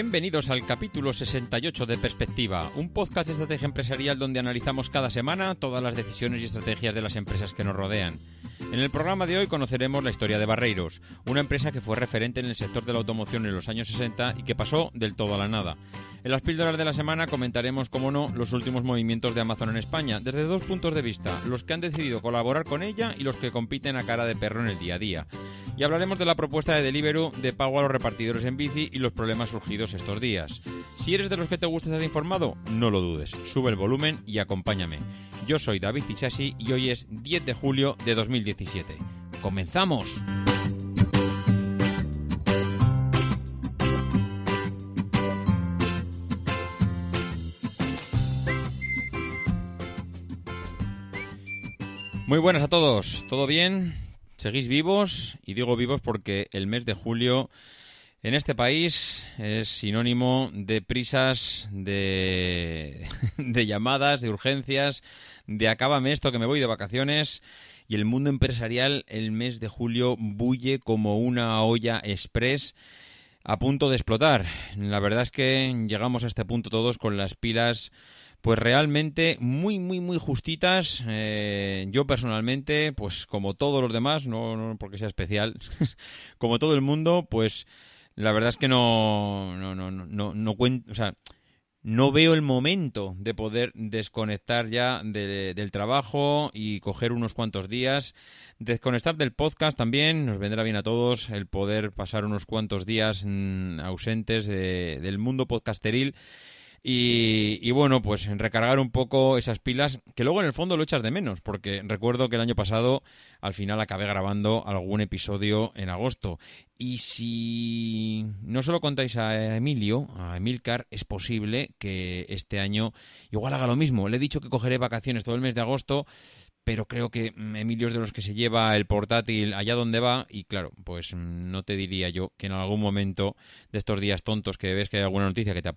Bienvenidos al capítulo 68 de Perspectiva, un podcast de estrategia empresarial donde analizamos cada semana todas las decisiones y estrategias de las empresas que nos rodean. En el programa de hoy conoceremos la historia de Barreiros, una empresa que fue referente en el sector de la automoción en los años 60 y que pasó del todo a la nada. En las píldoras de la semana comentaremos, como no, los últimos movimientos de Amazon en España, desde dos puntos de vista, los que han decidido colaborar con ella y los que compiten a cara de perro en el día a día. Y hablaremos de la propuesta de Deliveroo de pago a los repartidores en bici y los problemas surgidos estos días. Si eres de los que te gusta estar informado, no lo dudes, sube el volumen y acompáñame. Yo soy David Tichasi y hoy es 10 de julio de 2017. ¡Comenzamos! Muy buenas a todos, ¿todo bien? ¿Seguís vivos? Y digo vivos porque el mes de julio en este país es sinónimo de prisas, de, de llamadas, de urgencias, de acábame esto que me voy de vacaciones y el mundo empresarial el mes de julio bulle como una olla express a punto de explotar. La verdad es que llegamos a este punto todos con las pilas pues realmente muy, muy, muy justitas. Eh, yo personalmente, pues como todos los demás, no, no porque sea especial, como todo el mundo, pues la verdad es que no, no, no, no, no cuento, o sea, no veo el momento de poder desconectar ya del trabajo y coger unos cuantos días. Desconectar del podcast también nos vendrá bien a todos el poder pasar unos cuantos días mm, ausentes del mundo podcasteril y, bueno, pues recargar un poco esas pilas, que luego en el fondo lo echas de menos, porque recuerdo que el año pasado al final acabé grabando algún episodio en agosto. Y si no se lo contáis a Emilio, a Emilcar, es posible que este año igual haga lo mismo. Le he dicho que cogeré vacaciones todo el mes de agosto, pero creo que mm, Emilio es de los que se lleva el portátil allá donde va y claro, pues mm, no te diría yo que en algún momento de estos días tontos que ves que hay alguna noticia que te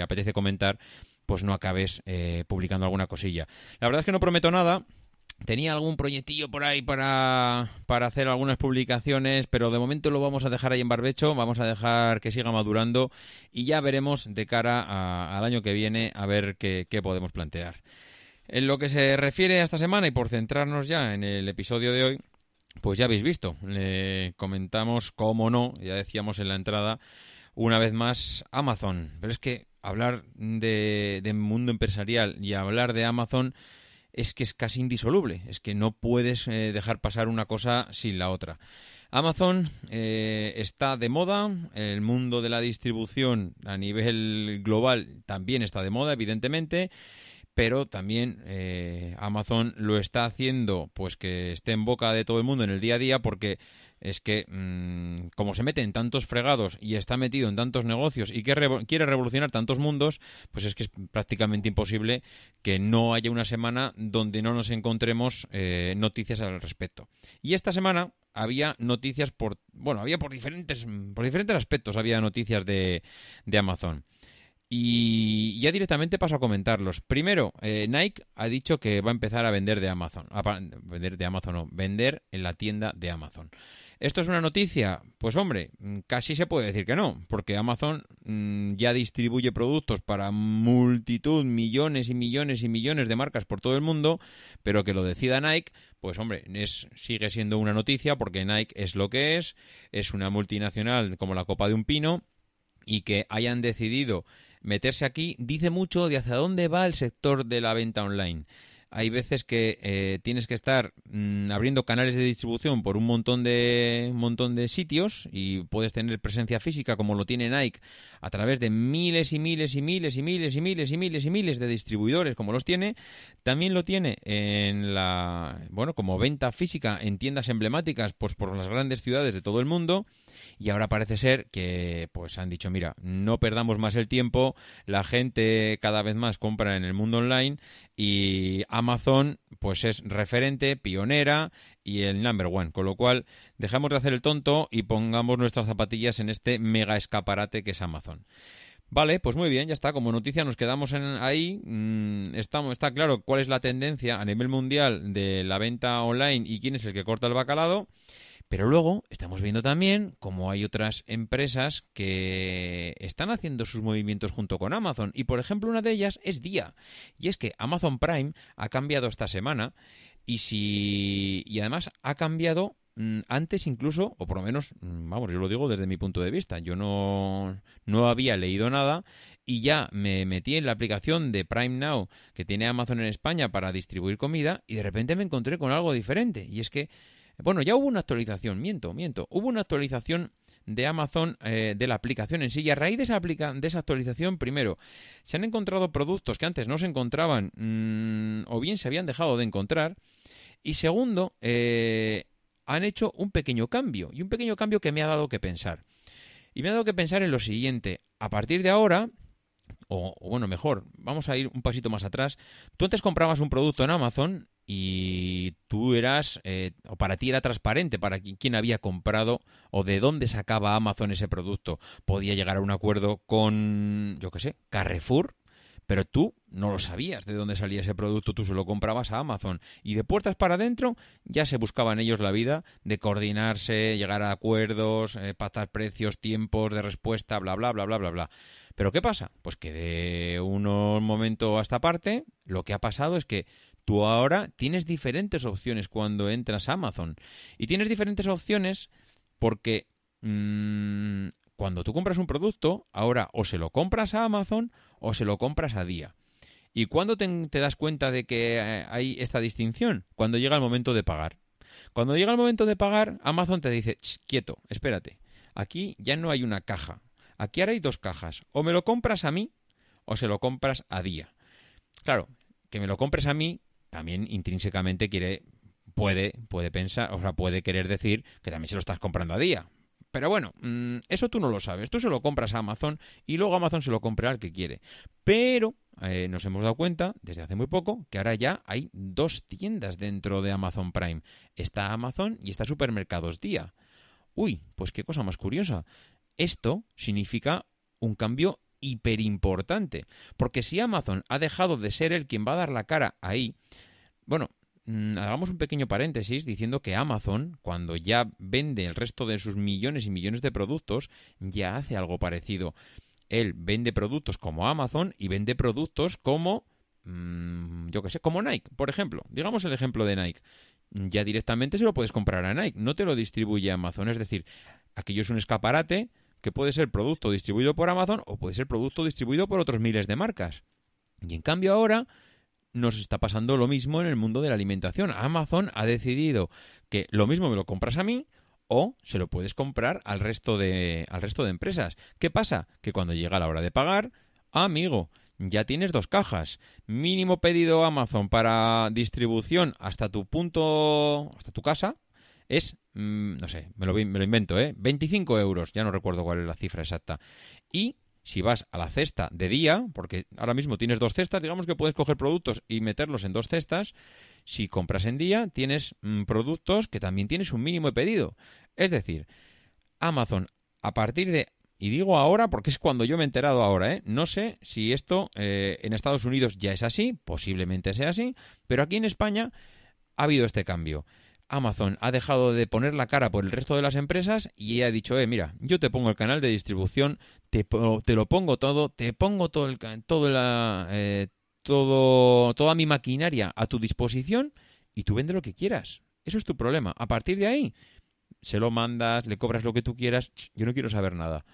apetece comentar, pues no acabes eh, publicando alguna cosilla. La verdad es que no prometo nada. Tenía algún proyectillo por ahí para, para hacer algunas publicaciones, pero de momento lo vamos a dejar ahí en barbecho, vamos a dejar que siga madurando y ya veremos de cara al año que viene a ver qué podemos plantear. En lo que se refiere a esta semana y por centrarnos ya en el episodio de hoy, pues ya habéis visto, le comentamos, cómo no, ya decíamos en la entrada, una vez más Amazon. Pero es que hablar de, mundo empresarial y hablar de Amazon es que es casi indisoluble, es que no puedes eh, dejar pasar una cosa sin la otra. Amazon eh, está de moda, el mundo de la distribución a nivel global también está de moda, evidentemente pero también eh, Amazon lo está haciendo pues que esté en boca de todo el mundo en el día a día porque es que mm, como se mete en tantos fregados y está metido en tantos negocios y quiere revolucionar tantos mundos, pues es que es prácticamente imposible que no haya una semana donde no nos encontremos eh, noticias al respecto. Y esta semana había noticias por, bueno, había por diferentes, por diferentes aspectos, había noticias de, de Amazon. Y ya directamente paso a comentarlos. Primero, eh, Nike ha dicho que va a empezar a vender de Amazon. A vender de Amazon, no, vender en la tienda de Amazon. ¿Esto es una noticia? Pues hombre, mm, casi se puede decir que no, porque Amazon mm, ya distribuye productos para multitud, millones y millones y millones de marcas por todo el mundo, pero que lo decida Nike, pues hombre, es, sigue siendo una noticia porque Nike es lo que es, es una multinacional como la copa de un pino, y que hayan decidido meterse aquí dice mucho de hacia dónde va el sector de la venta online. hay veces que eh, tienes que estar mm, abriendo canales de distribución por un montón de montón de sitios y puedes tener presencia física como lo tiene Nike a través de miles y miles y miles y miles y miles y miles y miles de distribuidores como los tiene. También lo tiene en la bueno como venta física en tiendas emblemáticas pues por las grandes ciudades de todo el mundo y ahora parece ser que pues han dicho, mira, no perdamos más el tiempo, la gente cada vez más compra en el mundo online y Amazon pues es referente, pionera y el number one, con lo cual dejamos de hacer el tonto y pongamos nuestras zapatillas en este mega escaparate que es Amazon. Vale, pues muy bien, ya está. Como noticia nos quedamos en ahí. Mm, estamos, está claro cuál es la tendencia a nivel mundial de la venta online y quién es el que corta el bacalado. Pero luego estamos viendo también cómo hay otras empresas que están haciendo sus movimientos junto con Amazon. Y por ejemplo, una de ellas es Día. Y es que Amazon Prime ha cambiado esta semana. Y si. Y además ha cambiado mm, antes incluso, o por lo menos, mm, vamos, yo lo digo desde mi punto de vista, yo no, no había leído nada y ya me metí en la aplicación de Prime Now que tiene Amazon en España para distribuir comida y de repente me encontré con algo diferente y es que bueno, ya hubo una actualización, miento, miento. Hubo una actualización de Amazon eh, de la aplicación en sí. Y a raíz de esa, de esa actualización, primero, se han encontrado productos que antes no se encontraban mm, o bien se habían dejado de encontrar. Y segundo, eh, han hecho un pequeño cambio. Y un pequeño cambio que me ha dado que pensar. Y me ha dado que pensar en lo siguiente. A partir de ahora, o, bueno, mejor, vamos a ir un pasito más atrás. Tú antes comprabas un producto en Amazon y tú eras, eh, o para ti era transparente para quién había comprado o de dónde sacaba Amazon ese producto. Podía llegar a un acuerdo con, yo qué sé, Carrefour, pero tú no lo sabías de dónde salía ese producto, tú se lo comprabas a Amazon. Y de puertas para adentro ya se buscaban ellos la vida de coordinarse, llegar a acuerdos, eh, pactar precios, tiempos de respuesta, bla, bla, bla, bla, bla, bla. Pero ¿qué pasa? Pues que de un momento a esta parte, lo que ha pasado es que Tú ahora tienes diferentes opciones cuando entras a Amazon. Y tienes diferentes opciones porque mm, cuando tú compras un producto, ahora o se lo compras a Amazon o se lo compras a día. ¿Y cuándo te, das cuenta de que eh, hay esta distinción? Cuando llega el momento de pagar. Cuando llega el momento de pagar, Amazon te dice, quieto, espérate, aquí ya no hay una caja, aquí ahora hay dos cajas, o me lo compras a mí o se lo compras a día. Claro, que me lo compres a mí también intrínsecamente quiere puede puede pensar, o sea, puede querer decir que también se lo estás comprando a día. Pero bueno, mm, eso tú no lo sabes. Tú se lo compras a Amazon y luego Amazon se lo compra al que quiere. Pero eh, nos hemos dado cuenta desde hace muy poco que ahora ya hay dos tiendas dentro de Amazon Prime. Está Amazon y está Supermercados Día. Uy, pues qué cosa más curiosa. Esto significa un cambio hiperimportante. Porque si Amazon ha dejado de ser el quien va a dar la cara ahí, bueno, mm, hagamos un pequeño paréntesis diciendo que Amazon, cuando ya vende el resto de sus millones y millones de productos, ya hace algo parecido. Él vende productos como Amazon y vende productos como, mm, yo qué sé, como Nike, por ejemplo. Digamos el ejemplo de Nike. Ya directamente se lo puedes comprar a Nike, no te lo distribuye Amazon. Es decir, aquello es un escaparate que puede ser producto distribuido por Amazon o puede ser producto distribuido por otros miles de marcas. Y en cambio ahora nos está pasando lo mismo en el mundo de la alimentación. Amazon ha decidido que lo mismo me lo compras a mí o se lo puedes comprar al resto de, al resto de empresas. ¿Qué pasa? Que cuando llega la hora de pagar, amigo, ya tienes dos cajas. Mínimo pedido Amazon para distribución hasta tu punto, hasta tu casa, es, mm, no sé, me lo, me invento, ¿eh? 25 euros, ya no recuerdo cuál es la cifra exacta. Y si vas a la cesta de día, porque ahora mismo tienes dos cestas, digamos que puedes coger productos y meterlos en dos cestas. Si compras en día, tienes mm, productos que también tienes un mínimo de pedido. Es decir, Amazon, a partir de. Y digo ahora porque es cuando yo me he enterado ahora, ¿eh? No sé si esto eh, en Estados Unidos ya es así, posiblemente sea así, pero aquí en España ha habido este cambio. Amazon ha dejado de poner la cara por el resto de las empresas y ha dicho, eh, mira, yo te pongo el canal de distribución, te, lo pongo todo, te pongo todo el, todo la, eh, todo, toda mi maquinaria a tu disposición y tú vende lo que quieras. Eso es tu problema. A partir de ahí, se lo mandas, le cobras lo que tú quieras, yo no quiero saber nada.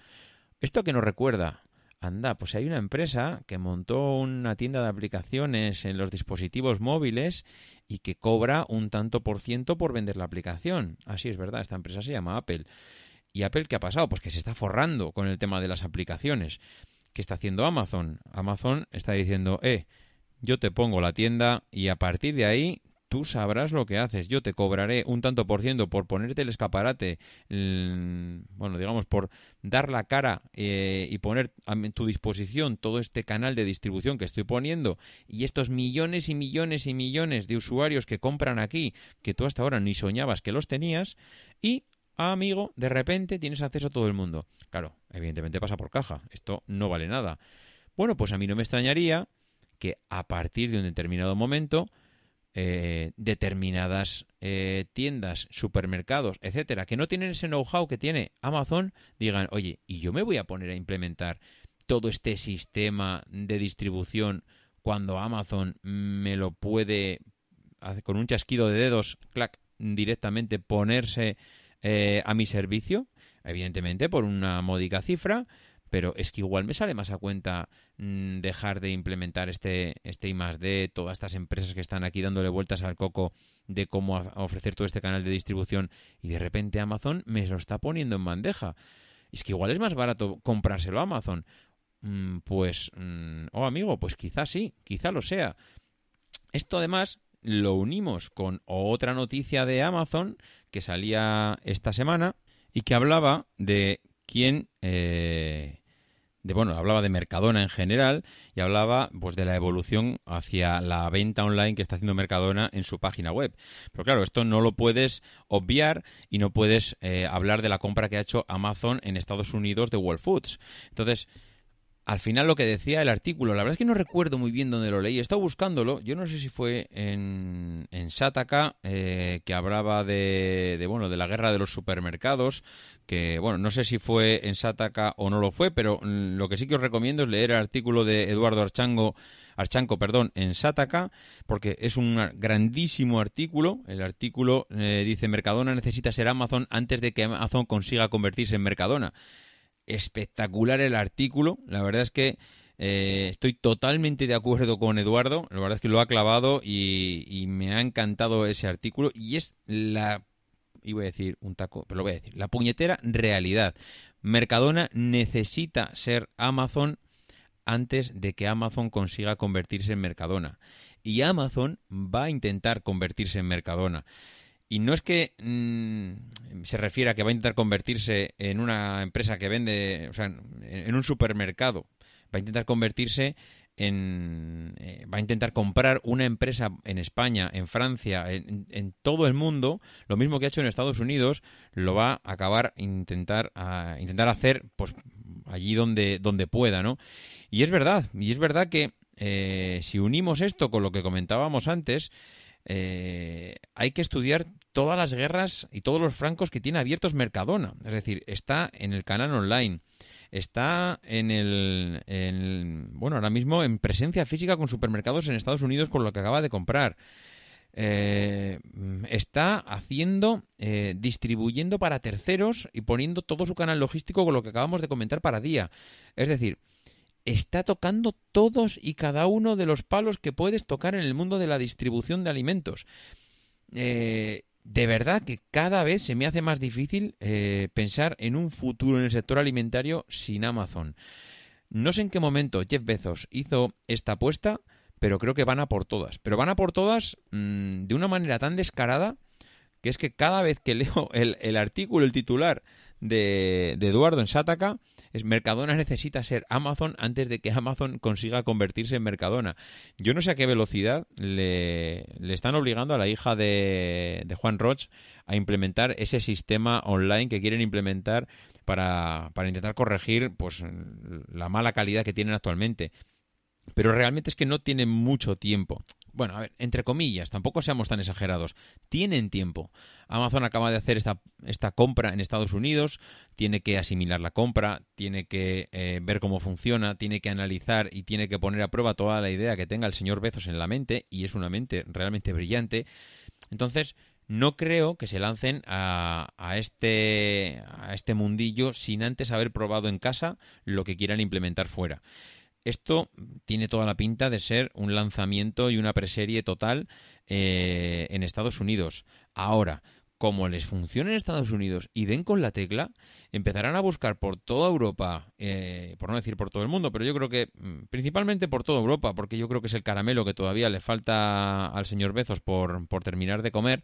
¿Esto que nos recuerda? Anda, pues hay una empresa que montó una tienda de aplicaciones en los dispositivos móviles y que cobra un tanto por ciento por vender la aplicación. Así es verdad, esta empresa se llama Apple. ¿Y Apple qué ha pasado? Pues que se está forrando con el tema de las aplicaciones. ¿Qué está haciendo Amazon? Amazon está diciendo, eh, yo te pongo la tienda y a partir de ahí tú sabrás lo que haces. Yo te cobraré un tanto por ciento por ponerte el escaparate, bueno, digamos, por dar la cara eh, y poner a tu disposición todo este canal de distribución que estoy poniendo y estos millones y millones y millones de usuarios que compran aquí, que tú hasta ahora ni soñabas que los tenías, y amigo, de repente tienes acceso a todo el mundo. Claro, evidentemente pasa por caja. Esto no vale nada. Bueno, pues a mí no me extrañaría que a partir de un determinado momento eh, determinadas eh, tiendas, supermercados, etcétera, que no tienen ese know-how que tiene Amazon, digan, oye, y yo me voy a poner a implementar todo este sistema de distribución cuando Amazon me lo puede, con un chasquido de dedos, clac, directamente ponerse eh, a mi servicio, evidentemente por una módica cifra, pero es que igual me sale más a cuenta mm, dejar de implementar este, este I más todas estas empresas que están aquí dándole vueltas al coco de cómo ofrecer todo este canal de distribución y de repente Amazon me lo está poniendo en bandeja. Es que igual es más barato comprárselo a Amazon. Mm, pues, mm, oh amigo, pues quizás sí, quizá lo sea. Esto además lo unimos con otra noticia de Amazon que salía esta semana y que hablaba de quién eh, de bueno, hablaba de Mercadona en general y hablaba pues de la evolución hacia la venta online que está haciendo Mercadona en su página web. Pero claro, esto no lo puedes obviar y no puedes eh, hablar de la compra que ha hecho Amazon en Estados Unidos de Whole Foods. Entonces, al final lo que decía el artículo, la verdad es que no recuerdo muy bien dónde lo leí, he estado buscándolo, yo no sé si fue en, en eh, que hablaba de, de, bueno, de la guerra de los supermercados, que, bueno, no sé si fue en Sataka o no lo fue, pero mm, lo que sí que os recomiendo es leer el artículo de Eduardo Archango, Archanco, perdón, en Sataka, porque es un grandísimo artículo. El artículo eh, dice Mercadona necesita ser Amazon antes de que Amazon consiga convertirse en Mercadona espectacular el artículo. La verdad es que eh, estoy totalmente de acuerdo con Eduardo. La verdad es que lo ha clavado y, me ha encantado ese artículo. Y es la. Iba a decir un taco, pero lo voy a decir. La puñetera realidad. Mercadona necesita ser Amazon antes de que Amazon consiga convertirse en Mercadona. Y Amazon va a intentar convertirse en Mercadona. Y no es que mm, se refiera a que va a intentar convertirse en una empresa que vende, o sea, en un supermercado. Va a intentar convertirse en, eh, va a intentar comprar una empresa en España, en Francia, en, todo el mundo, lo mismo que ha hecho en Estados Unidos, lo va a acabar intentar a intentar hacer pues allí donde donde pueda, ¿no? Y es verdad, y es verdad que eh, si unimos esto con lo que comentábamos antes, eh, hay que estudiar todas las guerras y todos los francos que tiene abiertos Mercadona. Es decir, está en el canal online, está en el, bueno, ahora mismo en presencia física con supermercados en Estados Unidos con lo que acaba de comprar. Eh, está haciendo, eh, distribuyendo para terceros y poniendo todo su canal logístico con lo que acabamos de comentar para día. Es decir, está tocando todos y cada uno de los palos que puedes tocar en el mundo de la distribución de alimentos. Eh, de verdad que cada vez se me hace más difícil eh, pensar en un futuro en el sector alimentario sin Amazon. No sé en qué momento Jeff Bezos hizo esta apuesta, pero creo que van a por todas. Pero van a por todas mm, de una manera tan descarada que es que cada vez que leo el, artículo, el titular de, de Eduardo en Sataka, es Mercadona necesita ser Amazon antes de que Amazon consiga convertirse en Mercadona. Yo no sé a qué velocidad le, están obligando a la hija de, de, Juan Roch a implementar ese sistema online que quieren implementar para, para intentar corregir pues la mala calidad que tienen actualmente. Pero realmente es que no tienen mucho tiempo bueno, a ver, entre comillas, tampoco seamos tan exagerados, tienen tiempo. Amazon acaba de hacer esta, esta compra en Estados Unidos, tiene que asimilar la compra, tiene que eh, ver cómo funciona, tiene que analizar y tiene que poner a prueba toda la idea que tenga el señor Bezos en la mente, y es una mente realmente brillante. Entonces, no creo que se lancen a, este, a este mundillo sin antes haber probado en casa lo que quieran implementar fuera. Esto tiene toda la pinta de ser un lanzamiento y una preserie total eh, en Estados Unidos. Ahora, como les funcione en Estados Unidos y den con la tecla, empezarán a buscar por toda Europa, eh, por no decir por todo el mundo, pero yo creo que mm, principalmente por toda Europa, porque yo creo que es el caramelo que todavía le falta al señor Bezos por, por terminar de comer.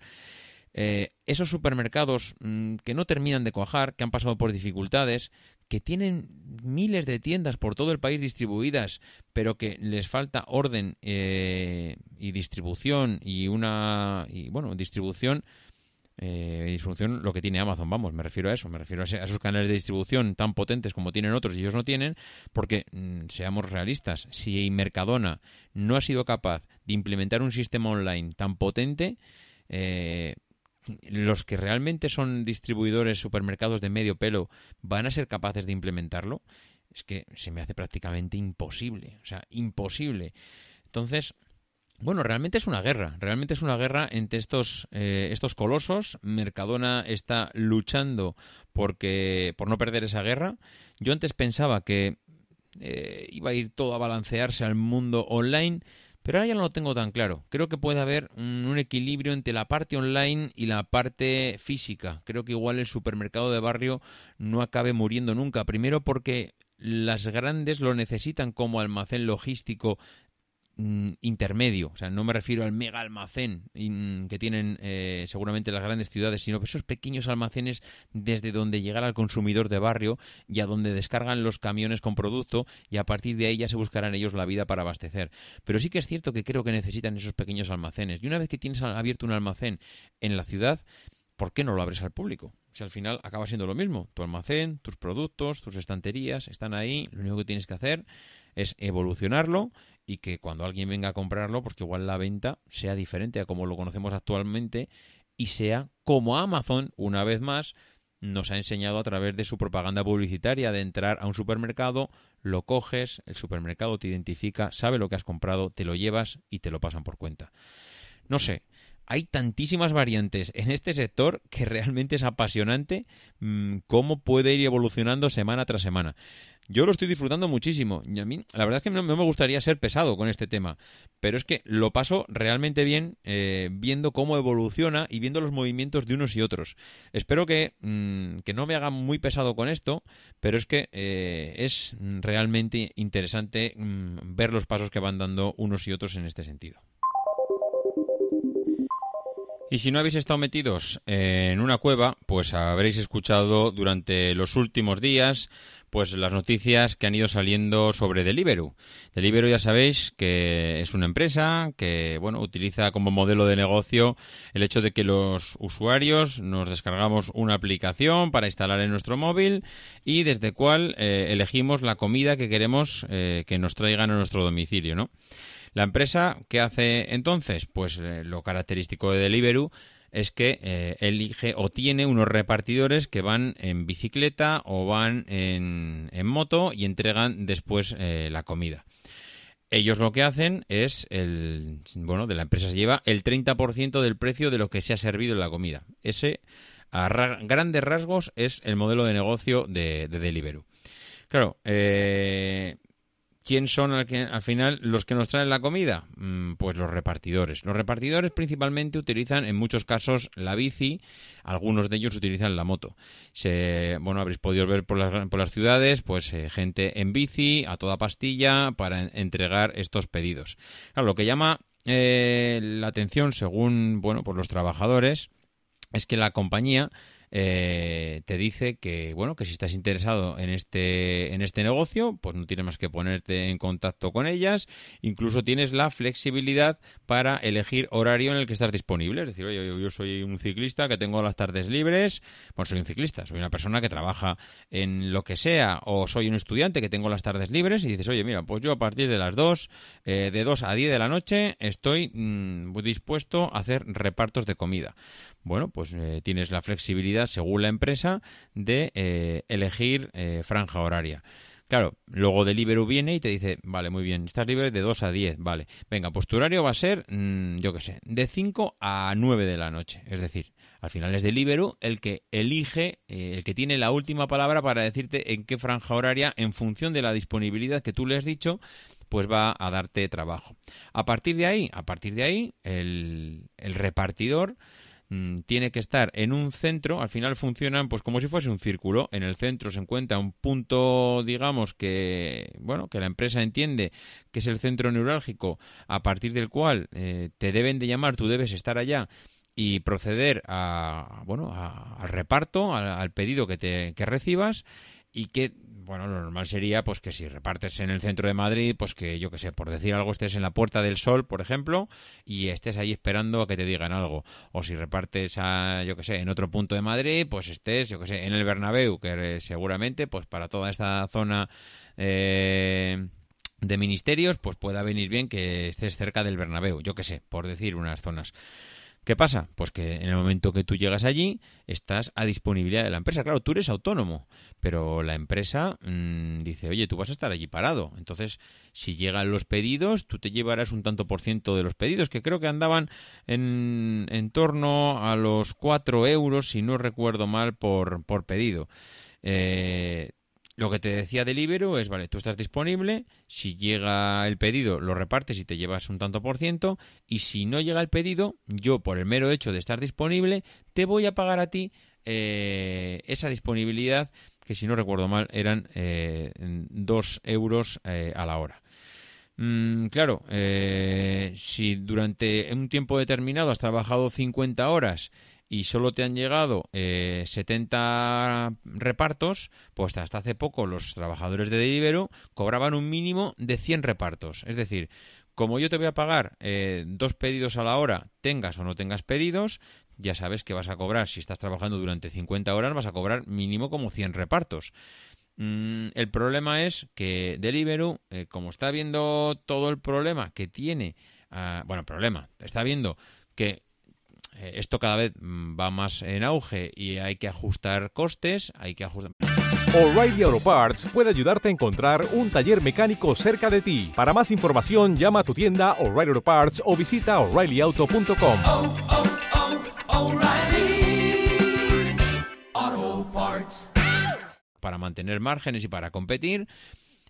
Eh, esos supermercados mm, que no terminan de cuajar, que han pasado por dificultades, que tienen miles de tiendas por todo el país distribuidas, pero que les falta orden eh, y distribución y una y bueno distribución eh, distribución lo que tiene Amazon, vamos, me refiero a eso, me refiero a, esos canales de distribución tan potentes como tienen otros y ellos no tienen, porque mm, seamos realistas, si Mercadona no ha sido capaz de implementar un sistema online tan potente, eh, los que realmente son distribuidores, supermercados de medio pelo, van a ser capaces de implementarlo, es que se me hace prácticamente imposible, o sea, imposible. Entonces, bueno, realmente es una guerra, realmente es una guerra entre estos, eh, estos colosos. Mercadona está luchando porque, por no perder esa guerra. Yo antes pensaba que eh, iba a ir todo a balancearse al mundo online, pero ahora ya no lo tengo tan claro. Creo que puede haber un, equilibrio entre la parte online y la parte física. Creo que igual el supermercado de barrio no acabe muriendo nunca. Primero porque las grandes lo necesitan como almacén logístico Mm, intermedio, o sea, no me refiero al mega almacén que tienen eh, seguramente las grandes ciudades, sino esos pequeños almacenes desde donde llegar al consumidor de barrio y a donde descargan los camiones con producto y a partir de ahí ya se buscarán ellos la vida para abastecer. Pero sí que es cierto que creo que necesitan esos pequeños almacenes. Y una vez que tienes abierto un almacén en la ciudad, ¿por qué no lo abres al público? Si al final acaba siendo lo mismo, tu almacén, tus productos, tus estanterías están ahí, lo único que tienes que hacer es evolucionarlo y que cuando alguien venga a comprarlo, porque igual la venta sea diferente a como lo conocemos actualmente y sea como Amazon, una vez más, nos ha enseñado a través de su propaganda publicitaria de entrar a un supermercado, lo coges, el supermercado te identifica, sabe lo que has comprado, te lo llevas y te lo pasan por cuenta. No sé, hay tantísimas variantes en este sector que realmente es apasionante mm, cómo puede ir evolucionando semana tras semana. Yo lo estoy disfrutando muchísimo. Y a mí, la verdad es que no, me gustaría ser pesado con este tema, pero es que lo paso realmente bien eh, viendo cómo evoluciona y viendo los movimientos de unos y otros. Espero que, mm, no me haga muy pesado con esto, pero es que eh, es realmente interesante mm, ver los pasos que van dando unos y otros en este sentido. Y si no habéis estado metidos en una cueva, pues habréis escuchado durante los últimos días pues las noticias que han ido saliendo sobre Deliveroo. Deliveroo ya sabéis que es una empresa que bueno, utiliza como modelo de negocio el hecho de que los usuarios nos descargamos una aplicación para instalar en nuestro móvil y desde cual eh, elegimos la comida que queremos eh, que nos traigan a nuestro domicilio, ¿no? La empresa, ¿qué hace entonces? Pues eh, lo característico de Deliveroo es que eh, elige o tiene unos repartidores que van en bicicleta o van en, moto y entregan después eh, la comida. Ellos lo que hacen es, el, bueno, de la empresa se lleva el 30% del precio de lo que se ha servido en la comida. Ese, a grandes rasgos, es el modelo de negocio de, de Deliveroo. Claro, eh, ¿Quién son al, final los que nos traen la comida? Mm, pues los repartidores. Los repartidores principalmente utilizan en muchos casos la bici, algunos de ellos utilizan la moto. Bueno, habréis podido ver por las, ciudades, pues eh, gente en bici, a toda pastilla, para entregar estos pedidos. lo que llama eh, la atención, según bueno, pues los trabajadores, es que la compañía eh, te dice que bueno que si estás interesado en este en este negocio pues no tienes más que ponerte en contacto con ellas. Incluso tienes la flexibilidad para elegir horario en el que estás disponible. Es decir oye yo, soy un ciclista que tengo las tardes libres. Bueno soy un ciclista soy una persona que trabaja en lo que sea o soy un estudiante que tengo las tardes libres y dices oye mira pues yo a partir de las 2 eh, de 2 a 10 de la noche estoy mm, dispuesto a hacer repartos de comida bueno, pues eh, tienes la flexibilidad, según la empresa, de eh, elegir eh, franja horaria. Claro, luego Deliveroo viene y te dice, vale, muy bien, estás libre de 2 a 10, vale. Venga, pues tu horario va a ser, mm, yo qué sé, de 5 a 9 de la noche. Es decir, al final es Deliveroo el que elige, eh, el que tiene la última palabra para decirte en qué franja horaria, en función de la disponibilidad que tú le has dicho, pues va a darte trabajo. A partir de ahí, a partir de ahí, el, el repartidor Mm, tiene que estar en un centro, al final funcionan pues como si fuese un círculo, en el centro se encuentra un punto, digamos, que bueno, que la empresa entiende que es el centro neurálgico a partir del cual eh, te deben de llamar, tú debes estar allá y proceder a bueno al reparto, al, pedido que te que recibas y que bueno, lo normal sería pues que si repartes en el centro de Madrid, pues que yo que sé, por decir algo, estés en la Puerta del Sol, por ejemplo, y estés ahí esperando a que te digan algo. O si repartes a, yo que sé, en otro punto de Madrid, pues estés, yo que sé, en el Bernabéu, que seguramente, pues para toda esta zona eh, de ministerios, pues pueda venir bien que estés cerca del Bernabéu, yo que sé, por decir unas zonas. ¿Qué pasa? Pues que en el momento que tú llegas allí, estás a disponibilidad de la empresa. Claro, tú eres autónomo, pero la empresa mm, dice, oye, tú vas a estar allí parado. Entonces, si llegan los pedidos, tú te llevarás un tanto por ciento de los pedidos, que creo que andaban en, en torno a los 4 euros, si no recuerdo mal, por, por pedido. Eh, lo que te decía Deliveroo es, vale, tú estás disponible, si llega el pedido lo repartes y te llevas un tanto por ciento, y si no llega el pedido, yo por el mero hecho de estar disponible, te voy a pagar a ti eh, esa disponibilidad, que si no recuerdo mal eran eh, 2 euros eh, a la hora. Mm, claro, eh, si durante un tiempo determinado has trabajado 50 horas y solo te han llegado eh, 70 repartos, pues hasta hace poco los trabajadores de Deliveroo cobraban un mínimo de 100 repartos. Es decir, como yo te voy a pagar eh, dos pedidos a la hora, tengas o no tengas pedidos, ya sabes que vas a cobrar, si estás trabajando durante 50 horas, vas a cobrar mínimo como 100 repartos. Mm, el problema es que Deliveroo, eh, como está viendo todo el problema que tiene, ah, bueno, problema, está viendo que eh, esto cada vez mm, va más en auge y hay que ajustar costes, hay que ajustar... O'Reilly Auto Parts puede ayudarte a encontrar un taller mecánico cerca de ti. Para más información, llama a tu tienda O'Reilly Auto Parts o visita oreillyauto.com. para mantener márgenes y para competir,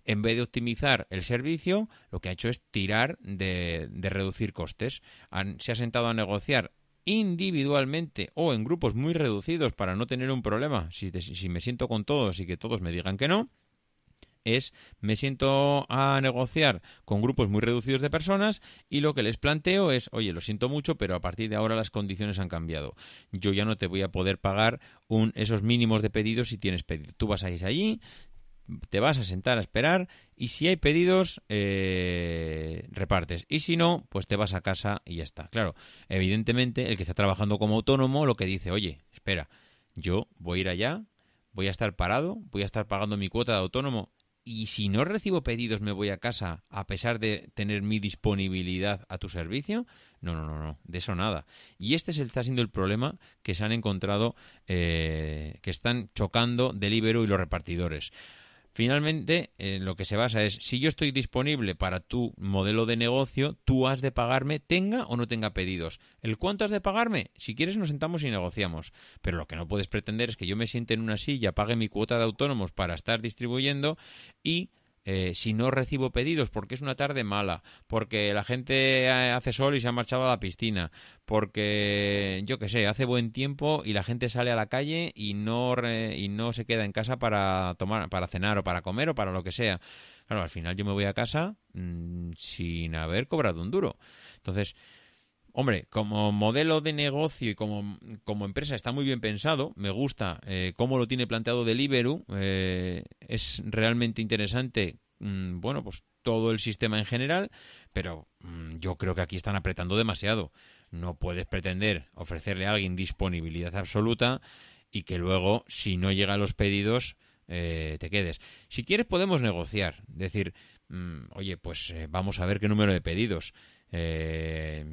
en vez de optimizar el servicio, lo que ha hecho es tirar de, reducir costes. se ha sentado a negociar individualmente o en grupos muy reducidos para no tener un problema, si, me siento con todos y que todos me digan que no, es me siento a negociar con grupos muy reducidos de personas y lo que les planteo es, oye, lo siento mucho, pero a partir de ahora las condiciones han cambiado. Yo ya no te voy a poder pagar un, esos mínimos de pedidos si tienes pedido. Tú vas a ir allí, te vas a sentar a esperar y si hay pedidos, eh, repartes. Y si no, pues te vas a casa y ya está. Claro, evidentemente el que está trabajando como autónomo lo que dice, oye, espera, yo voy a ir allá, voy a estar parado, voy a estar pagando mi cuota de autónomo y si no recibo pedidos me voy a casa a pesar de tener mi disponibilidad a tu servicio, no, no, no, no, de eso nada. Y este está siendo el problema que se han encontrado, eh, que están chocando Deliveroo y los repartidores. Finalmente, en lo que se basa es, si yo estoy disponible para tu modelo de negocio, tú has de pagarme, tenga o no tenga pedidos. ¿El cuánto has de pagarme? Si quieres nos sentamos y negociamos. Pero lo que no puedes pretender es que yo me siente en una silla, pague mi cuota de autónomos para estar distribuyendo y eh, si no recibo pedidos porque es una tarde mala, porque la gente hace sol y se ha marchado a la piscina, porque yo qué sé, hace buen tiempo y la gente sale a la calle y no y no se queda en casa para tomar, para cenar o para comer o para lo que sea. Claro, al final yo me voy a casa mm, sin haber cobrado un duro. Entonces, Hombre, como modelo de negocio y como, como, empresa está muy bien pensado, me gusta eh, cómo lo tiene planteado Deliveroo, eh, es realmente interesante, mm, bueno, pues todo el sistema en general, pero mm, yo creo que aquí están apretando demasiado. No puedes pretender ofrecerle a alguien disponibilidad absoluta y que luego, si no llegan los pedidos, eh, te quedes. Si quieres podemos negociar, decir, mm, oye, pues vamos a ver qué número de pedidos. Eh,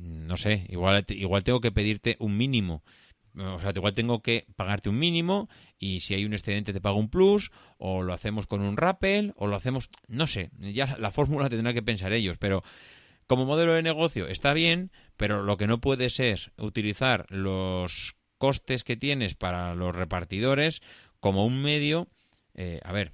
no sé, igual, igual tengo que pedirte un mínimo, O sea, igual tengo que pagarte un mínimo y si hay un excedente te pago un plus, o lo hacemos con un rappel, o lo hacemos, no sé, ya la fórmula tendrá que pensar ellos, pero como modelo de negocio está bien, pero lo que no puedes es utilizar los costes que tienes para los repartidores como un medio. Eh, a ver,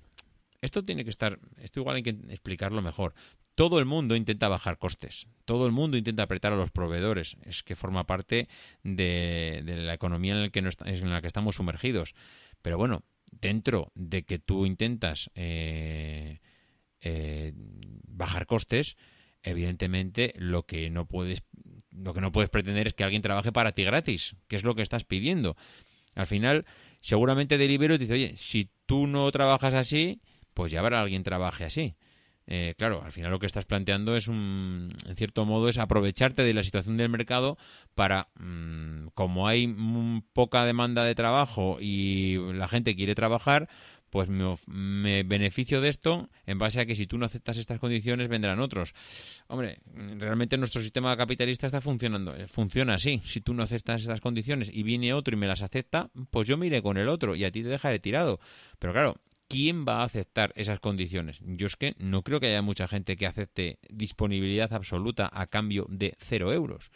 esto tiene que estar, esto igual hay que explicarlo mejor. Todo el mundo intenta bajar costes, todo el mundo intenta apretar a los proveedores, es que forma parte de, la economía en, el que en la que estamos sumergidos. Pero bueno, dentro de que tú intentas eh, eh, bajar costes, evidentemente lo que no puedes lo que no puedes pretender es que alguien trabaje para ti gratis, que es lo que estás pidiendo. Al final, seguramente Deliveroo te dice, oye, si tú no trabajas así, pues ya habrá alguien trabaje así. Eh, claro, al final lo que estás planteando es un, en cierto modo, es aprovecharte de la situación del mercado para, mm, como hay poca demanda de trabajo y la gente quiere trabajar, pues me, beneficio de esto en base a que si tú no aceptas estas condiciones vendrán otros. Hombre, realmente nuestro sistema capitalista está funcionando, eh, funciona así. Si tú no aceptas estas condiciones y viene otro y me las acepta, pues yo me iré con el otro y a ti te dejaré tirado. Pero claro, ¿quién va a aceptar esas condiciones? Yo es que no creo que haya mucha gente que acepte disponibilidad absoluta a cambio de cero euros.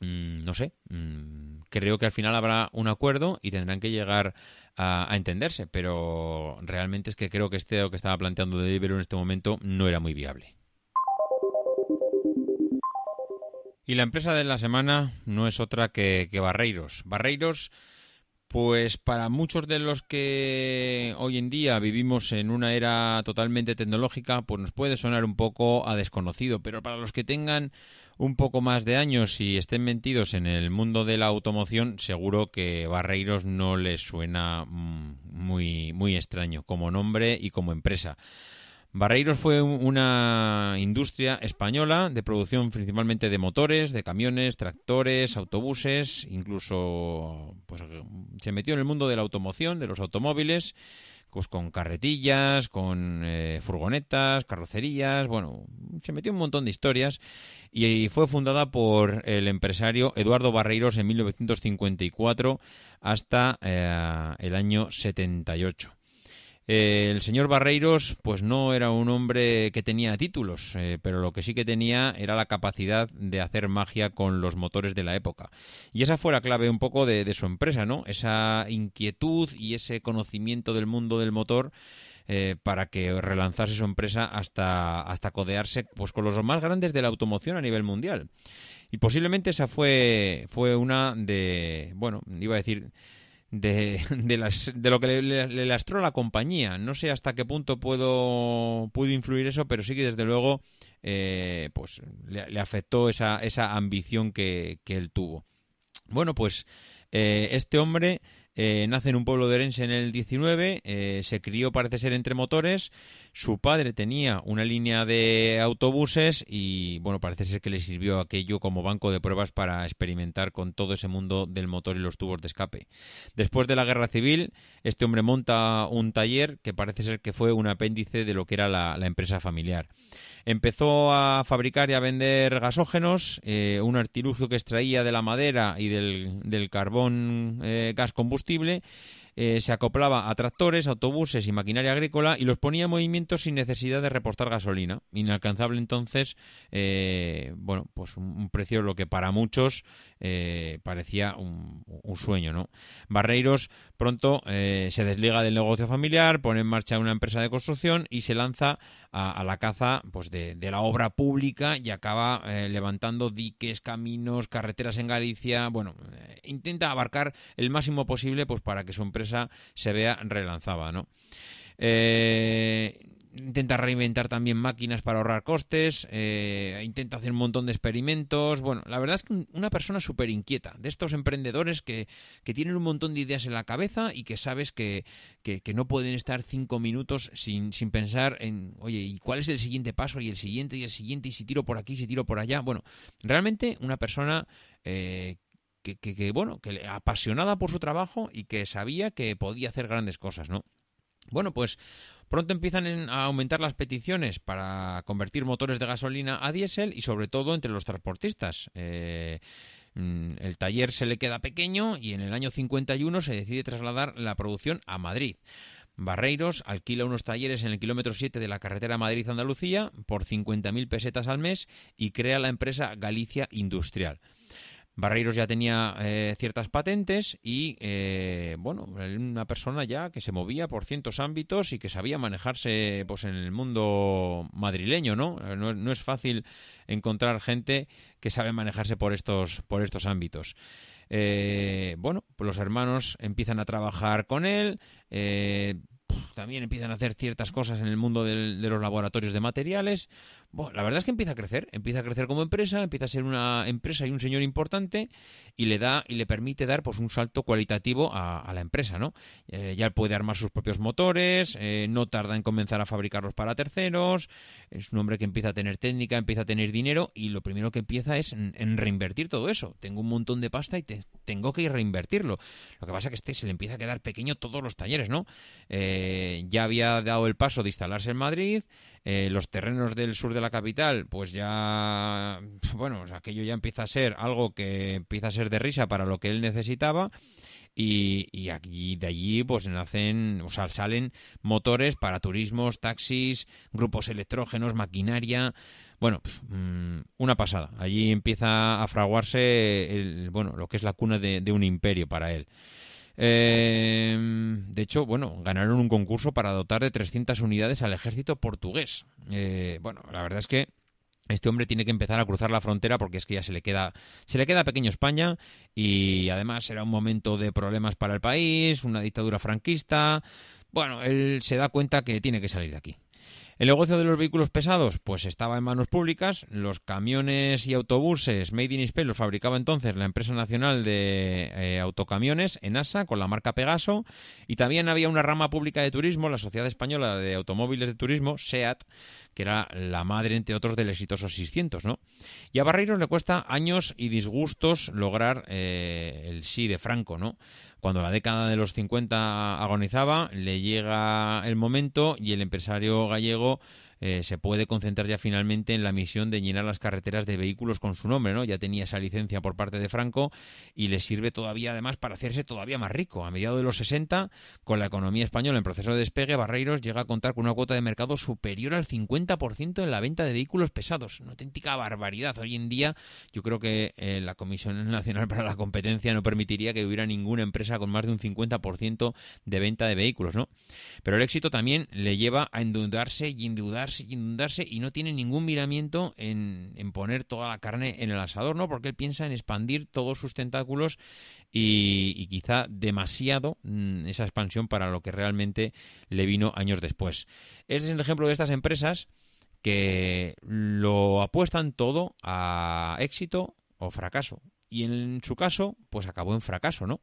Mm, no sé, mm, creo que al final habrá un acuerdo y tendrán que llegar a, entenderse, pero realmente es que creo que este que estaba planteando de en este momento no era muy viable. Y la empresa de la semana no es otra que Barreiros. Barreiros pues para muchos de los que hoy en día vivimos en una era totalmente tecnológica, pues nos puede sonar un poco a desconocido, pero para los que tengan un poco más de años y estén metidos en el mundo de la automoción, seguro que Barreiros no les suena mm, muy muy extraño como nombre y como empresa. Barreiros fue una industria española de producción principalmente de motores, de camiones, tractores, autobuses, incluso pues, se metió en el mundo de la automoción, de los automóviles, pues, con carretillas, con eh, furgonetas, carrocerías, bueno, se metió un montón de historias y fue fundada por el empresario Eduardo Barreiros en 1954 hasta eh, el año 78. El señor Barreiros, pues no era un hombre que tenía títulos, eh, pero lo que sí que tenía era la capacidad de hacer magia con los motores de la época. Y esa fue la clave un poco de, su empresa, ¿no? Esa inquietud y ese conocimiento del mundo del motor. Eh, para que relanzase su empresa hasta, hasta codearse pues, con los más grandes de la automoción a nivel mundial. Y posiblemente esa fue, fue una de, bueno, iba a decir, de, de, las, de lo que le, le, lastró a la compañía. No sé hasta qué punto puedo, pudo influir eso, pero sí que desde luego eh, pues le, afectó esa, esa ambición que, que él tuvo. Bueno, pues eh, este hombre eh, nace en un pueblo de Orense en el 19, eh, se crió parece ser entre motores, su padre tenía una línea de autobuses y bueno, parece ser que le sirvió aquello como banco de pruebas para experimentar con todo ese mundo del motor y los tubos de escape. Después de la guerra civil, este hombre monta un taller que parece ser que fue un apéndice de lo que era la empresa familiar. Empezó a fabricar y a vender gasógenos, eh, un artilugio que extraía de la madera y del, del carbón eh, gas combustible eh, se acoplaba a tractores, autobuses y maquinaria agrícola y los ponía en movimiento sin necesidad de repostar gasolina. Inalcanzable entonces, eh, bueno, pues un, precio lo que para muchos eh, parecía un, sueño, ¿no? Barreiros pronto se desliga del negocio familiar, pone en marcha una empresa de construcción y se lanza a, la caza pues de, la obra pública y acaba levantando diques, caminos, carreteras en Galicia, bueno, intenta abarcar el máximo posible pues para que su empresa se vea relanzada, ¿no? Eh, intenta reinventar también máquinas para ahorrar costes, eh, intenta hacer un montón de experimentos. Bueno, la verdad es que una persona súper inquieta, de estos emprendedores que, tienen un montón de ideas en la cabeza y que sabes que, que, no pueden estar cinco minutos sin, sin, pensar en, oye, ¿y cuál es el siguiente paso? Y el siguiente, y el siguiente, y si tiro por aquí, si tiro por allá. Bueno, realmente una persona eh, que, bueno, que apasionada por su trabajo y que sabía que podía hacer grandes cosas, ¿no? Bueno, pues pronto empiezan a aumentar las peticiones para convertir motores de gasolina a diésel y sobre todo entre los transportistas. Eh, Mm, el taller se le queda pequeño y en el año 51 se decide trasladar la producción a Madrid. Barreiros alquila unos talleres en el kilómetro 7 de la carretera Madrid-Andalucía por 50.000 pesetas al mes y crea la empresa Galicia Industrial. Barreiros ya tenía eh, ciertas patentes y, eh, bueno, una persona ya que se movía por cientos ámbitos y que sabía manejarse pues, en el mundo madrileño, ¿no? Eh, no, es fácil encontrar gente que sabe manejarse por estos, por estos ámbitos. bueno, pues los hermanos empiezan a trabajar con él, también empiezan a hacer ciertas cosas en el mundo de los laboratorios de materiales. Bueno, la verdad es que empieza a crecer, empieza a crecer como empresa, empieza a ser una empresa y un señor importante y le da y le permite dar pues un salto cualitativo a, la empresa, ¿no? Eh, ya puede armar sus propios motores, eh, no tarda en comenzar a fabricarlos para terceros, es un hombre que empieza a tener técnica, empieza a tener dinero y lo primero que empieza es en, reinvertir todo eso. Tengo un montón de pasta y tengo que reinvertirlo. Lo que pasa es que este se le empieza a quedar pequeño todos los talleres, ¿no? Eh, ya había dado el paso de instalarse en Madrid, eh, los terrenos del sur de la capital, pues ya, bueno, aquello ya empieza a ser algo que empieza a ser de risa para lo que él necesitaba. Y, aquí de allí pues nacen, o sea, salen motores para turismos, taxis, grupos electrógenos, maquinaria. Bueno, mm, una pasada. Allí empieza a fraguarse el, bueno, lo que es la cuna de un imperio para él. Eh, de hecho, bueno, ganaron un concurso para dotar de 300 unidades al ejército portugués. Eh, bueno, la verdad es que este hombre tiene que empezar a cruzar la frontera porque es que ya se le queda se le queda pequeño España y además será un momento de problemas para el país, una dictadura franquista. Bueno, él se da cuenta que tiene que salir de aquí. El negocio de los vehículos pesados, pues estaba en manos públicas. Los camiones y autobuses Made in Spain los fabricaba entonces la empresa nacional de eh, autocamiones, ENASA, con la marca Pegaso. Y también había una rama pública de turismo, la Sociedad Española de Automóviles de Turismo, SEAT, que era la madre, entre otros, del exitoso 600, ¿no? Y a Barreiros le cuesta años y disgustos lograr eh, el sí de Franco, ¿no? Cuando la década de los 50 agonizaba, le llega el momento y el empresario gallego eh, se puede concentrar ya finalmente en la misión de llenar las carreteras de vehículos con su nombre, ¿no? Ya tenía esa licencia por parte de Franco y le sirve todavía además para hacerse todavía más rico. A mediados de los 60, con la economía española en proceso de despegue, Barreiros llega a contar con una cuota de mercado superior al 50% en la venta de vehículos pesados. Una auténtica barbaridad. Hoy en día yo creo que eh, la Comisión Nacional para la Competencia no permitiría que hubiera ninguna empresa con más de un 50% de venta de vehículos, ¿no? Pero el éxito también le lleva a endeudarse y endeudarse inundarse y no tiene ningún miramiento en, poner toda la carne en el asador, ¿no? Porque él piensa en expandir todos sus tentáculos y, quizá demasiado mm, esa expansión para lo que realmente le vino años después. Ese es el ejemplo de estas empresas que lo apuestan todo a éxito o fracaso. Y en su caso, pues acabó en fracaso, ¿no?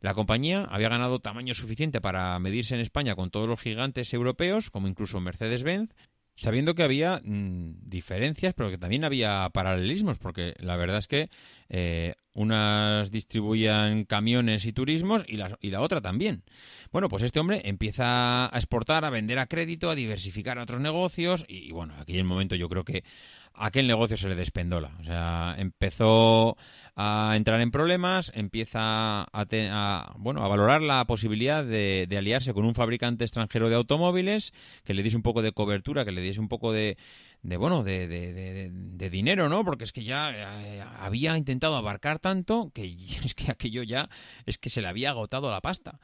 La compañía había ganado tamaño suficiente para medirse en España con todos los gigantes europeos, como incluso Mercedes-Benz, sabiendo que había mm, diferencias, pero que también había paralelismos, porque la verdad es que eh, unas distribuían camiones y turismos y la, y la otra también. Bueno, pues este hombre empieza a exportar, a vender a crédito, a diversificar otros negocios y, y bueno, aquí en el momento yo creo que aquel negocio se le despendola. O sea, empezó a entrar en problemas, empieza a, bueno, a valorar la posibilidad de, aliarse con un fabricante extranjero de automóviles que le diese un poco de cobertura, que le diese un poco de, de bueno, de, de, dinero, ¿no? Porque es que ya eh, había intentado abarcar tanto que es que aquello ya es que se le había agotado la pasta.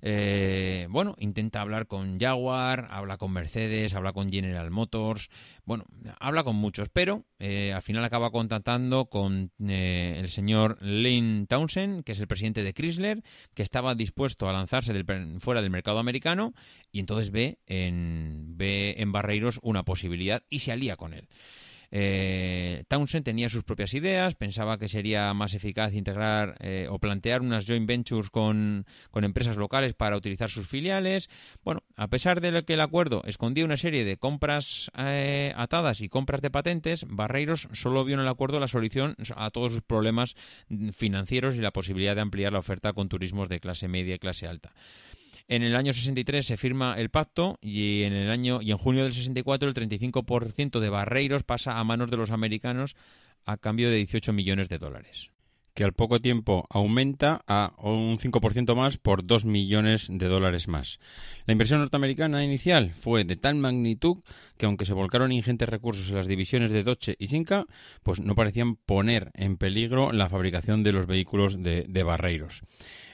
Eh, bueno, intenta hablar con Jaguar, habla con Mercedes, habla con General Motors, bueno, habla con muchos, pero eh, al final acaba contactando con el señor Lynn Townsend, que es el presidente de Chrysler, que estaba dispuesto a lanzarse del, fuera del mercado americano y entonces ve en, ve en Barreiros una posibilidad y se alía con él. Eh, Townsend tenía sus propias ideas, pensaba que sería más eficaz integrar eh, o plantear unas joint ventures con, empresas locales para utilizar sus filiales. Bueno, a pesar de que el acuerdo escondía una serie de compras eh, atadas y compras de patentes, Barreiros solo vio en el acuerdo la solución a todos sus problemas financieros y la posibilidad de ampliar la oferta con turismos de clase media y clase alta. En el año 63 se firma el pacto y en el año y en junio del 64 el 35% de Barreiros pasa a manos de los americanos a cambio de 18 millones de dólares. que al poco tiempo aumenta a un 5% más por 2 millones de dólares más. La inversión norteamericana inicial fue de tal magnitud que aunque se volcaron ingentes recursos en las divisiones de Dodge y Sinca, pues no parecían poner en peligro la fabricación de los vehículos de, de Barreiros.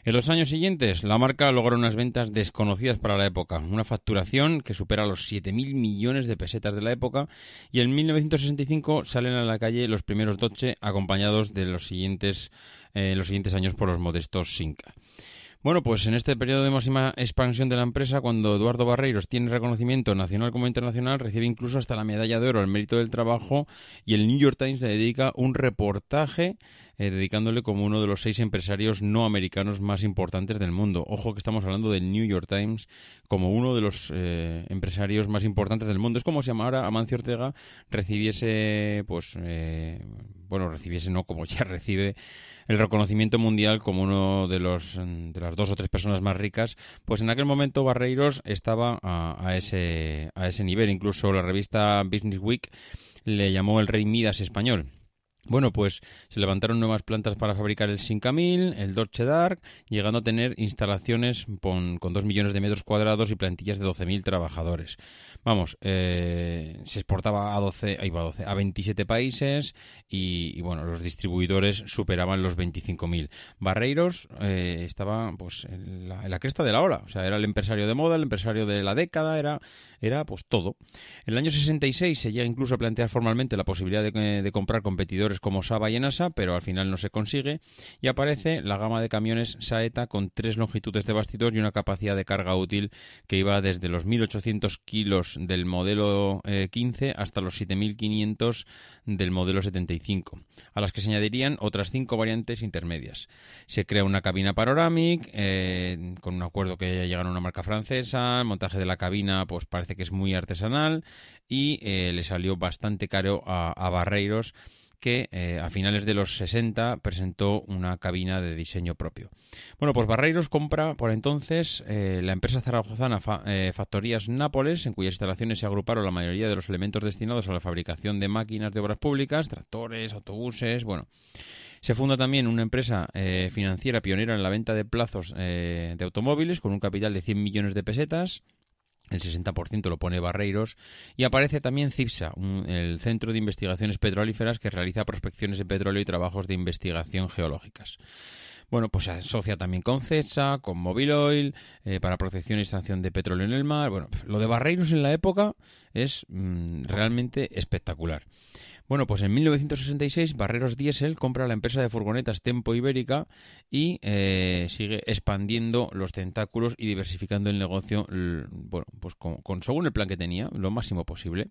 En los años siguientes, la marca logró unas ventas desconocidas para la época, una facturación que supera los 7.000 millones de pesetas de la época, y en 1965 salen a la calle los primeros Dodge acompañados de los siguientes, eh, los siguientes años por los modestos Sinca. Bueno, pues en este periodo de máxima expansión de la empresa, cuando Eduardo Barreiros tiene reconocimiento nacional como internacional, recibe incluso hasta la medalla de oro al mérito del trabajo y el New York Times le dedica un reportaje eh, dedicándole como uno de los seis empresarios no americanos más importantes del mundo. Ojo que estamos hablando del New York Times como uno de los eh, empresarios más importantes del mundo. Es como si ahora Amancio Ortega recibiese, pues, eh, bueno, recibiese, no, como ya recibe el reconocimiento mundial como uno de los de las dos o tres personas más ricas, pues en aquel momento Barreiros estaba a, a ese a ese nivel. Incluso la revista Business Week le llamó el rey Midas español. Bueno, pues se levantaron nuevas plantas para fabricar el 5000, el Dodge Dark, llegando a tener instalaciones con, con 2 millones de metros cuadrados y plantillas de 12.000 trabajadores. Vamos, eh, se exportaba a 12, ahí va, 12, a 27 países y, y, bueno, los distribuidores superaban los 25.000. Barreiros eh, estaba pues en la, en la, cresta de la ola, o sea, era el empresario de moda, el empresario de la década, era, era pues todo. En el año 66 se llega incluso a plantear formalmente la posibilidad de, de comprar competidores como Saba y Enasa, pero al final no se consigue y aparece la gama de camiones Saeta con tres longitudes de bastidor y una capacidad de carga útil que iba desde los 1.800 kilos del modelo eh, 15 hasta los 7.500 del modelo 75, a las que se añadirían otras cinco variantes intermedias. Se crea una cabina panorámica eh, con un acuerdo que llegaron a una marca francesa, el montaje de la cabina pues parece que es muy artesanal y eh, le salió bastante caro a, Barreiros que eh, a finales de los 60 presentó una cabina de diseño propio. Bueno, pues Barreiros compra por entonces eh, la empresa zaragozana fa Factorías Nápoles, en cuyas instalaciones se agruparon la mayoría de los elementos destinados a la fabricación de máquinas de obras públicas, tractores, autobuses, bueno. Se funda también una empresa financiera pionera en la venta de plazos de automóviles con un capital de 100 millones de pesetas el 60% lo pone Barreiros, y aparece también CIPSA, un, el Centro de Investigaciones Petrolíferas que realiza prospecciones de petróleo y trabajos de investigación geológicas. Bueno, pues se asocia también con CESA, con Mobile Oil, eh, para protección y extracción de petróleo en el mar. Bueno, lo de Barreiros en la época es mmm, realmente espectacular. Bueno, pues en 1966 Barreros Diesel compra la empresa de furgonetas Tempo Ibérica y eh, sigue expandiendo los tentáculos y diversificando el negocio, bueno, pues con, según el plan que tenía, lo máximo posible.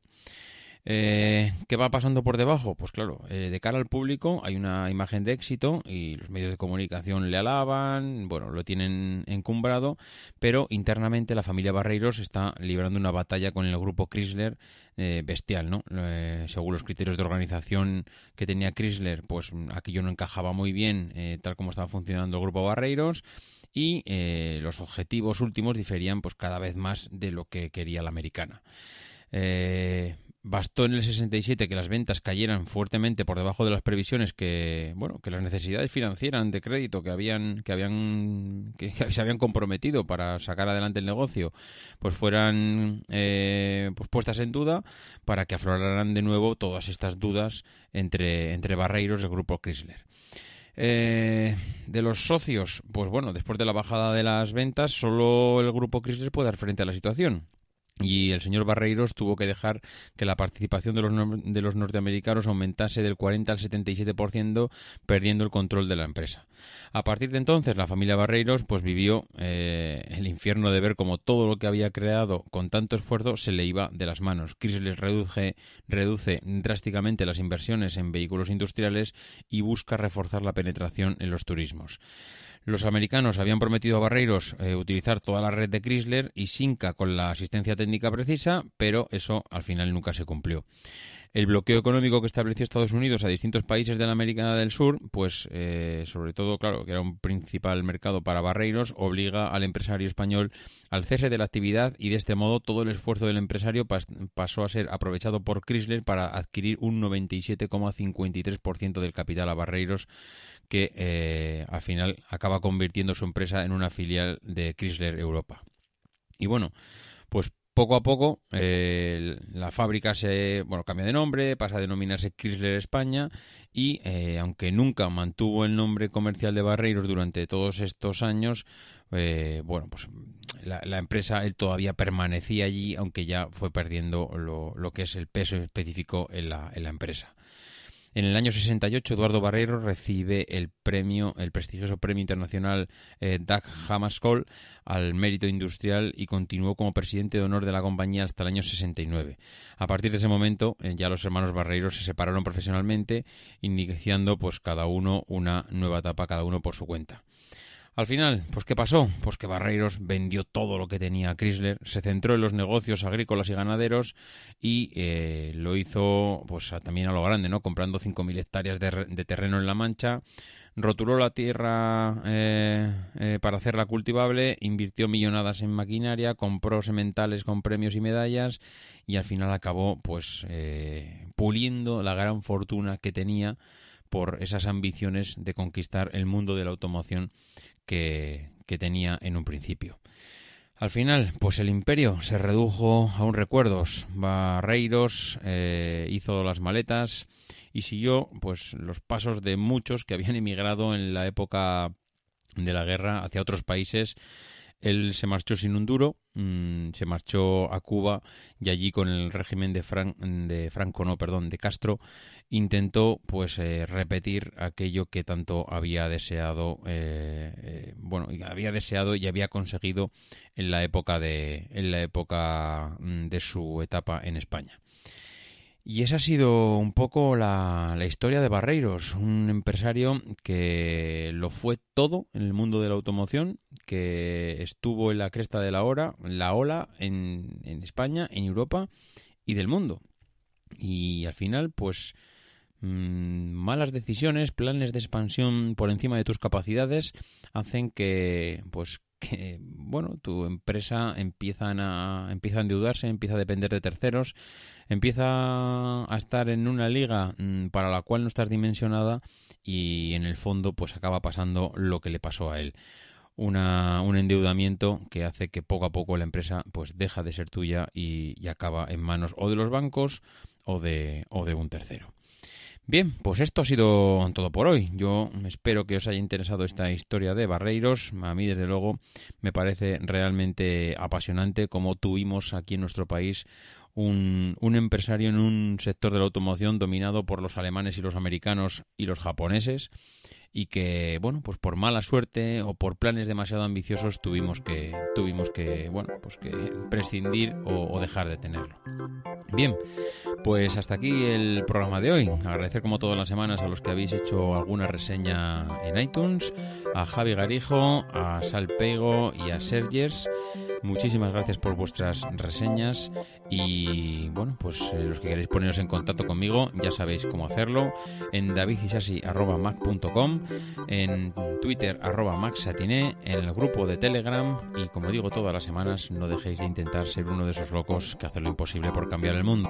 Eh, ¿Qué va pasando por debajo? Pues claro, eh, de cara al público hay una imagen de éxito y los medios de comunicación le alaban, bueno, lo tienen encumbrado, pero internamente la familia Barreiros está librando una batalla con el grupo Chrysler eh, bestial, ¿no? Eh, según los criterios de organización que tenía Chrysler, pues aquello no encajaba muy bien eh, tal como estaba funcionando el grupo Barreiros y los objetivos últimos diferían pues cada vez más de lo que quería la americana. Eh, bastó en el 67 que las ventas cayeran fuertemente por debajo de las previsiones que bueno que las necesidades financieras de crédito que habían que habían que, se habían comprometido para sacar adelante el negocio pues fueran eh, pues puestas en duda para que afloraran de nuevo todas estas dudas entre entre barreiros del grupo Chrysler. Eh, de los socios, pues bueno, después de la bajada de las ventas, solo el grupo Chrysler puede dar frente a la situación y el señor Barreiros tuvo que dejar que la participación de los, de los norteamericanos aumentase del 40 al 77%, perdiendo el control de la empresa. A partir de entonces, la familia Barreiros pues vivió eh, el infierno de ver como todo lo que había creado con tanto esfuerzo se le iba de las manos. Chrysler reduce, reduce drásticamente las inversiones en vehículos industriales y busca reforzar la penetración en los turismos. Los americanos habían prometido a Barreiros eh, utilizar toda la red de Chrysler y Sinca con la asistencia técnica precisa, pero eso al final nunca se cumplió. El bloqueo económico que estableció Estados Unidos a distintos países de la América del Sur, pues eh, sobre todo, claro, que era un principal mercado para barreiros, obliga al empresario español al cese de la actividad y de este modo todo el esfuerzo del empresario pasó a ser aprovechado por Chrysler para adquirir un 97,53% del capital a barreiros que eh, al final acaba convirtiendo su empresa en una filial de Chrysler Europa. Y bueno, pues poco a poco eh, la fábrica se bueno cambia de nombre pasa a denominarse Chrysler España y eh, aunque nunca mantuvo el nombre comercial de Barreiros durante todos estos años eh, bueno pues la, empresa él todavía permanecía allí aunque ya fue perdiendo lo, lo que es el peso específico en la, en la empresa en el año 68, Eduardo Barreiro recibe el premio, el prestigioso premio internacional eh, Doug Hammarskjöld al mérito industrial y continuó como presidente de honor de la compañía hasta el año 69. A partir de ese momento, eh, ya los hermanos Barreiro se separaron profesionalmente, iniciando pues cada uno una nueva etapa, cada uno por su cuenta. Al final, pues ¿qué pasó? Pues que Barreiros vendió todo lo que tenía Chrysler, se centró en los negocios agrícolas y ganaderos y eh, lo hizo pues también a lo grande, ¿no? Comprando 5.000 hectáreas de, terreno en La Mancha, rotuló la tierra eh, eh, para hacerla cultivable, invirtió millonadas en maquinaria, compró sementales con premios y medallas y al final acabó pues puliendo la gran fortuna que tenía por esas ambiciones de conquistar el mundo de la automoción que, tenía en un principio. Al final, pues el imperio se redujo a un recuerdos. Barreiros eh, hizo las maletas y siguió pues los pasos de muchos que habían emigrado en la época de la guerra hacia otros países él se marchó sin un duro, mm, se marchó a Cuba y allí con el régimen de, de Franco, no, perdón, de Castro, intentó pues eh, repetir aquello que tanto había deseado, eh, eh, bueno, había deseado y había conseguido en la época de, en la época mm, de su etapa en España. Y esa ha sido un poco la, historia de Barreiros, un empresario que lo fue todo en el mundo de la automoción, que estuvo en la cresta de la hora, la ola en, España, en Europa y del mundo. Y al final, pues mm, malas decisiones, planes de expansión por encima de tus capacidades hacen que pues que bueno tu empresa empiezan a empieza a endeudarse empieza a depender de terceros empieza a estar en una liga mm, para la cual no estás dimensionada y en el fondo pues acaba pasando lo que le pasó a él. Una, un endeudamiento que hace que poco a poco la empresa pues deja de ser tuya y, y acaba en manos o de los bancos o de, o de un tercero. Bien, pues esto ha sido todo por hoy. Yo espero que os haya interesado esta historia de Barreiros. A mí, desde luego, me parece realmente apasionante como tuvimos aquí en nuestro país un, empresario en un sector de la automoción dominado por los alemanes y los americanos y los japoneses y que bueno pues por mala suerte o por planes demasiado ambiciosos tuvimos que tuvimos que bueno pues que prescindir o, dejar de tenerlo. Bien pues hasta aquí el programa de hoy. Agradecer como todas las semanas a los que habéis hecho alguna reseña en iTunes a Javi Garijo a Sal Pego y a Sergers. Muchísimas gracias por vuestras reseñas y bueno, pues eh, los que queréis poneros en contacto conmigo ya sabéis cómo hacerlo en davidisasi.mac.com, en Twitter arroba en el grupo de Telegram y como digo todas las semanas no dejéis de intentar ser uno de esos locos que hacen lo imposible por cambiar el mundo.